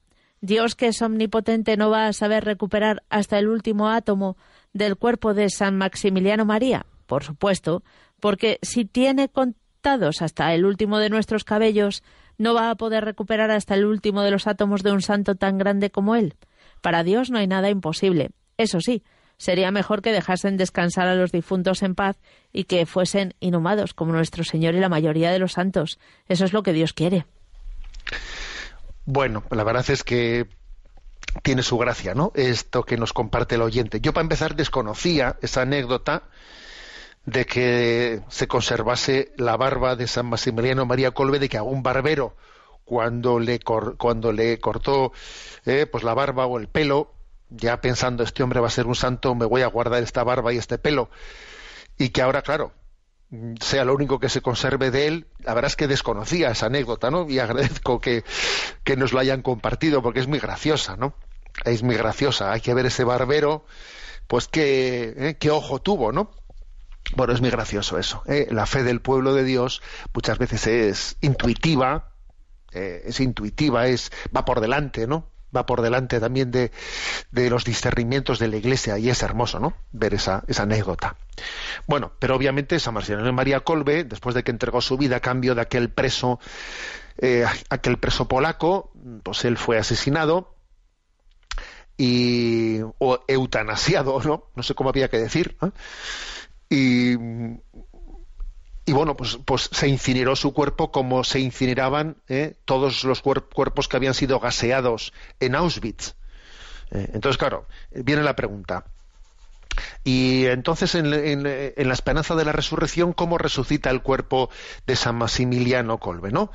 Dios que es omnipotente no va a saber recuperar hasta el último átomo del cuerpo de San Maximiliano María, por supuesto, porque si tiene contados hasta el último de nuestros cabellos, no va a poder recuperar hasta el último de los átomos de un santo tan grande como él. Para Dios no hay nada imposible. Eso sí, sería mejor que dejasen descansar a los difuntos en paz y que fuesen inhumados como nuestro Señor y la mayoría de los santos. Eso es lo que Dios quiere. Bueno, la verdad es que tiene su gracia, ¿no? Esto que nos comparte el oyente. Yo, para empezar, desconocía esa anécdota de que se conservase la barba de San Maximiliano María Colbe, de que algún barbero, cuando le, cor- cuando le cortó eh, pues la barba o el pelo, ya pensando, este hombre va a ser un santo, me voy a guardar esta barba y este pelo. Y que ahora, claro, sea lo único que se conserve de él, la verdad es que desconocía esa anécdota, ¿no? Y agradezco que, que nos la hayan compartido porque es muy graciosa, ¿no? Es muy graciosa. Hay que ver ese barbero, pues qué, ¿eh? qué ojo tuvo, ¿no? Bueno, es muy gracioso eso. ¿eh? La fe del pueblo de Dios muchas veces es intuitiva, eh, es intuitiva, es va por delante, ¿no? Va por delante también de, de, los discernimientos de la Iglesia y es hermoso, ¿no? Ver esa, esa anécdota. Bueno, pero obviamente San Marciano María Colbe, después de que entregó su vida a cambio de aquel preso, eh, aquel preso polaco, pues él fue asesinado y o eutanasiado, ¿no? No sé cómo había que decir. Y, y bueno, pues, pues, se incineró su cuerpo como se incineraban ¿eh? todos los cuerpos que habían sido gaseados en Auschwitz. Eh, entonces, claro, viene la pregunta. Y entonces, en, en, en, la esperanza de la resurrección, ¿cómo resucita el cuerpo de San Maximiliano Colbe? ¿no?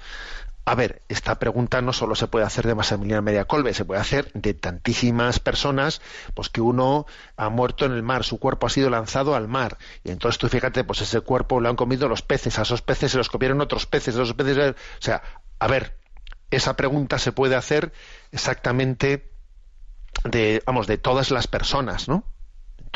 A ver, esta pregunta no solo se puede hacer de Maximiliano María Colbe, se puede hacer de tantísimas personas, pues que uno ha muerto en el mar, su cuerpo ha sido lanzado al mar, y entonces tú fíjate, pues ese cuerpo lo han comido los peces, a esos peces se los comieron otros peces, esos peces, o sea, a ver, esa pregunta se puede hacer exactamente de, vamos, de todas las personas, ¿no?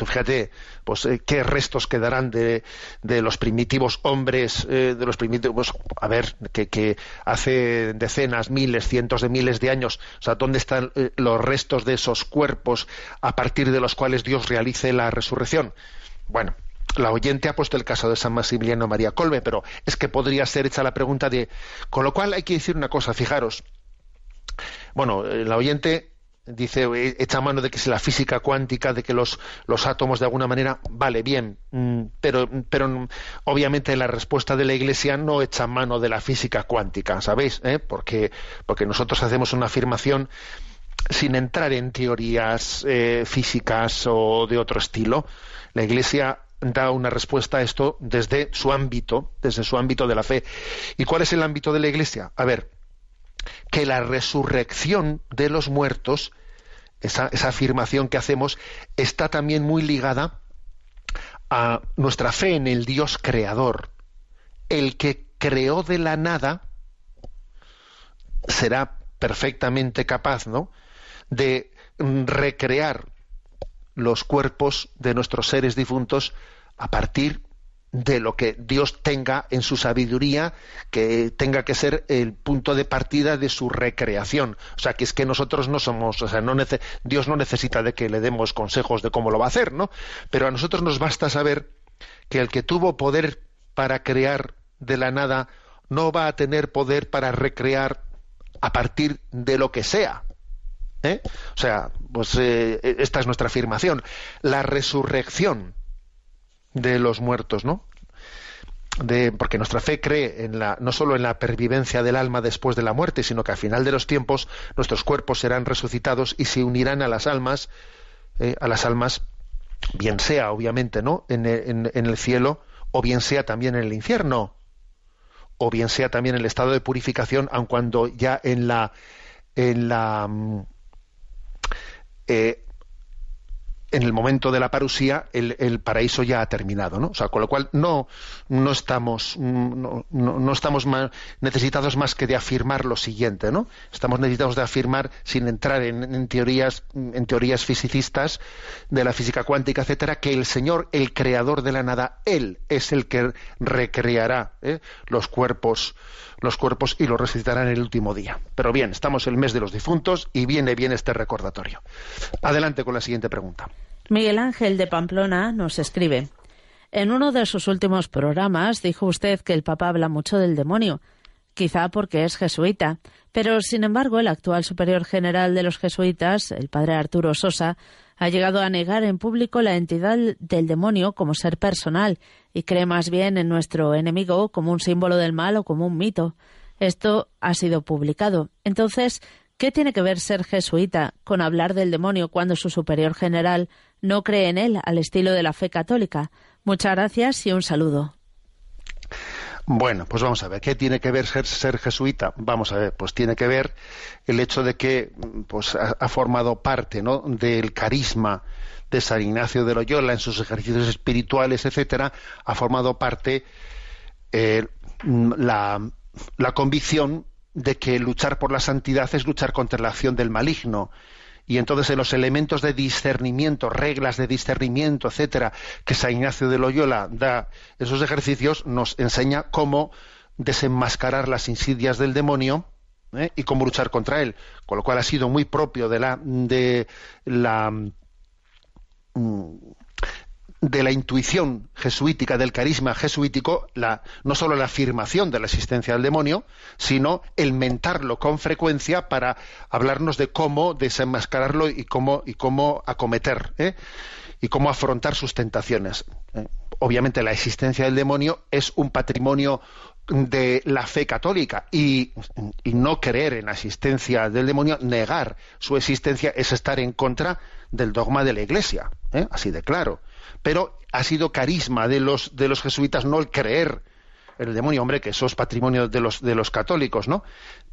Fíjate, pues eh, qué restos quedarán de, de los primitivos hombres, eh, de los primitivos, a ver, que, que, hace decenas, miles, cientos de miles de años, o sea, ¿dónde están eh, los restos de esos cuerpos a partir de los cuales Dios realice la resurrección? Bueno, la oyente ha puesto el caso de San Maximiliano María Colbe, pero es que podría ser hecha la pregunta de, con lo cual hay que decir una cosa, fijaros, bueno, la oyente dice, echa mano de que es la física cuántica, de que los, los átomos de alguna manera, vale, bien, mm, pero, pero obviamente la respuesta de la Iglesia no echa mano de la física cuántica, ¿sabéis? ¿Eh? Porque, porque nosotros hacemos una afirmación sin entrar en teorías eh, físicas o de otro estilo. La Iglesia da una respuesta a esto desde su ámbito, desde su ámbito de la fe. ¿Y cuál es el ámbito de la Iglesia? A ver, que la resurrección de los muertos, esa, afirmación que hacemos, está también muy ligada a nuestra fe en el Dios creador. El que creó de la nada será perfectamente capaz, ¿no? de recrear los cuerpos de nuestros seres difuntos a partir de lo que Dios tenga en su sabiduría, que tenga que ser el punto de partida de su recreación. O sea, que es que nosotros no somos, o sea, no Dios no necesita de que le demos consejos de cómo lo va a hacer, ¿no? Pero a nosotros nos basta saber que el que tuvo poder para crear de la nada no va a tener poder para recrear a partir de lo que sea. ¿eh? O sea, pues eh, esta es nuestra afirmación. La resurrección de los muertos, ¿no? De, porque nuestra fe cree en la, no solo en la pervivencia del alma después de la muerte, sino que al final de los tiempos nuestros cuerpos serán resucitados y se unirán a las almas, eh, a las almas, bien sea obviamente, ¿no? En, en, en, el cielo o bien sea también en el infierno o bien sea también en el estado de purificación, aun cuando ya en la en la eh, en el momento de la parusía el, paraíso ya ha terminado, ¿no? O sea, con lo cual no, no estamos, no, no, estamos necesitados más que de afirmar lo siguiente, ¿no? Estamos necesitados de afirmar sin entrar en, en, teorías, en teorías fisicistas de la física cuántica, etcétera, que el Señor, el creador de la nada, él es el que recreará ¿eh? los cuerpos, los cuerpos y los resucitará en el último día. Pero bien, estamos en el mes de los difuntos y viene bien este recordatorio. Adelante con la siguiente pregunta. Miguel Ángel de Pamplona nos escribe. En uno de sus últimos programas dijo usted que el Papa habla mucho del demonio, quizá porque es jesuita, pero sin embargo el actual superior general de los jesuitas, el padre Arturo Sosa, ha llegado a negar en público la entidad del demonio como ser personal y cree más bien en nuestro enemigo como un símbolo del mal o como un mito. Esto ha sido publicado. Entonces, ¿qué tiene que ver ser jesuita con hablar del demonio cuando su superior general no cree en él al estilo de la fe católica. Muchas gracias y un saludo. Bueno, pues vamos a ver, ¿qué tiene que ver ser, jesuita? Vamos a ver, pues tiene que ver el hecho de que pues, ha, formado parte ¿no? del carisma de San Ignacio de Loyola en sus ejercicios espirituales, etcétera, ha formado parte eh, la, la convicción de que luchar por la santidad es luchar contra la acción del maligno y entonces en los elementos de discernimiento, reglas de discernimiento, etcétera, que San Ignacio de Loyola da esos ejercicios, nos enseña cómo desenmascarar las insidias del demonio ¿eh? y cómo luchar contra él, con lo cual ha sido muy propio de la de la mm, de la intuición jesuítica, del carisma jesuítico, la, no solo la afirmación de la existencia del demonio, sino el mentarlo con frecuencia para hablarnos de cómo desenmascararlo y cómo, y cómo acometer, ¿eh? y cómo afrontar sus tentaciones. ¿eh? Obviamente la existencia del demonio es un patrimonio de la fe católica y, no creer en la existencia del demonio, negar su existencia, es estar en contra del dogma de la Iglesia, ¿eh? así de claro pero ha sido carisma de los, de los jesuitas no el creer en el demonio, hombre, que eso es patrimonio de los, de los católicos, ¿no?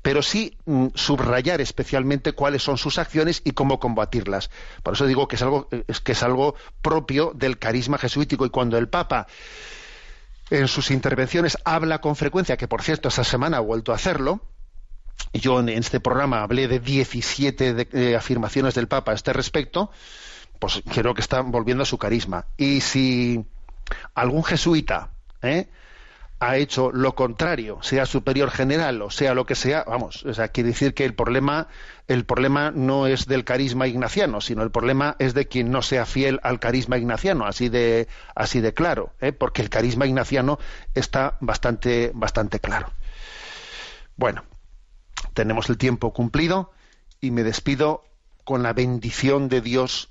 Pero sí mm, subrayar especialmente cuáles son sus acciones y cómo combatirlas. Por eso digo que es algo, es que es algo propio del carisma jesuítico. Y cuando el Papa en sus intervenciones habla con frecuencia, que por cierto esta semana ha vuelto a hacerlo, yo en este programa hablé de 17 afirmaciones del Papa a este respecto, pues creo que está volviendo a su carisma. Y si algún jesuita ¿eh? ha hecho lo contrario, sea superior general o sea lo que sea, vamos, o sea, quiere decir que el problema, el problema no es del carisma ignaciano, sino el problema es de quien no sea fiel al carisma ignaciano, así de, así de claro, ¿eh? porque el carisma ignaciano está bastante, bastante claro. Bueno, tenemos el tiempo cumplido y me despido con la bendición de Dios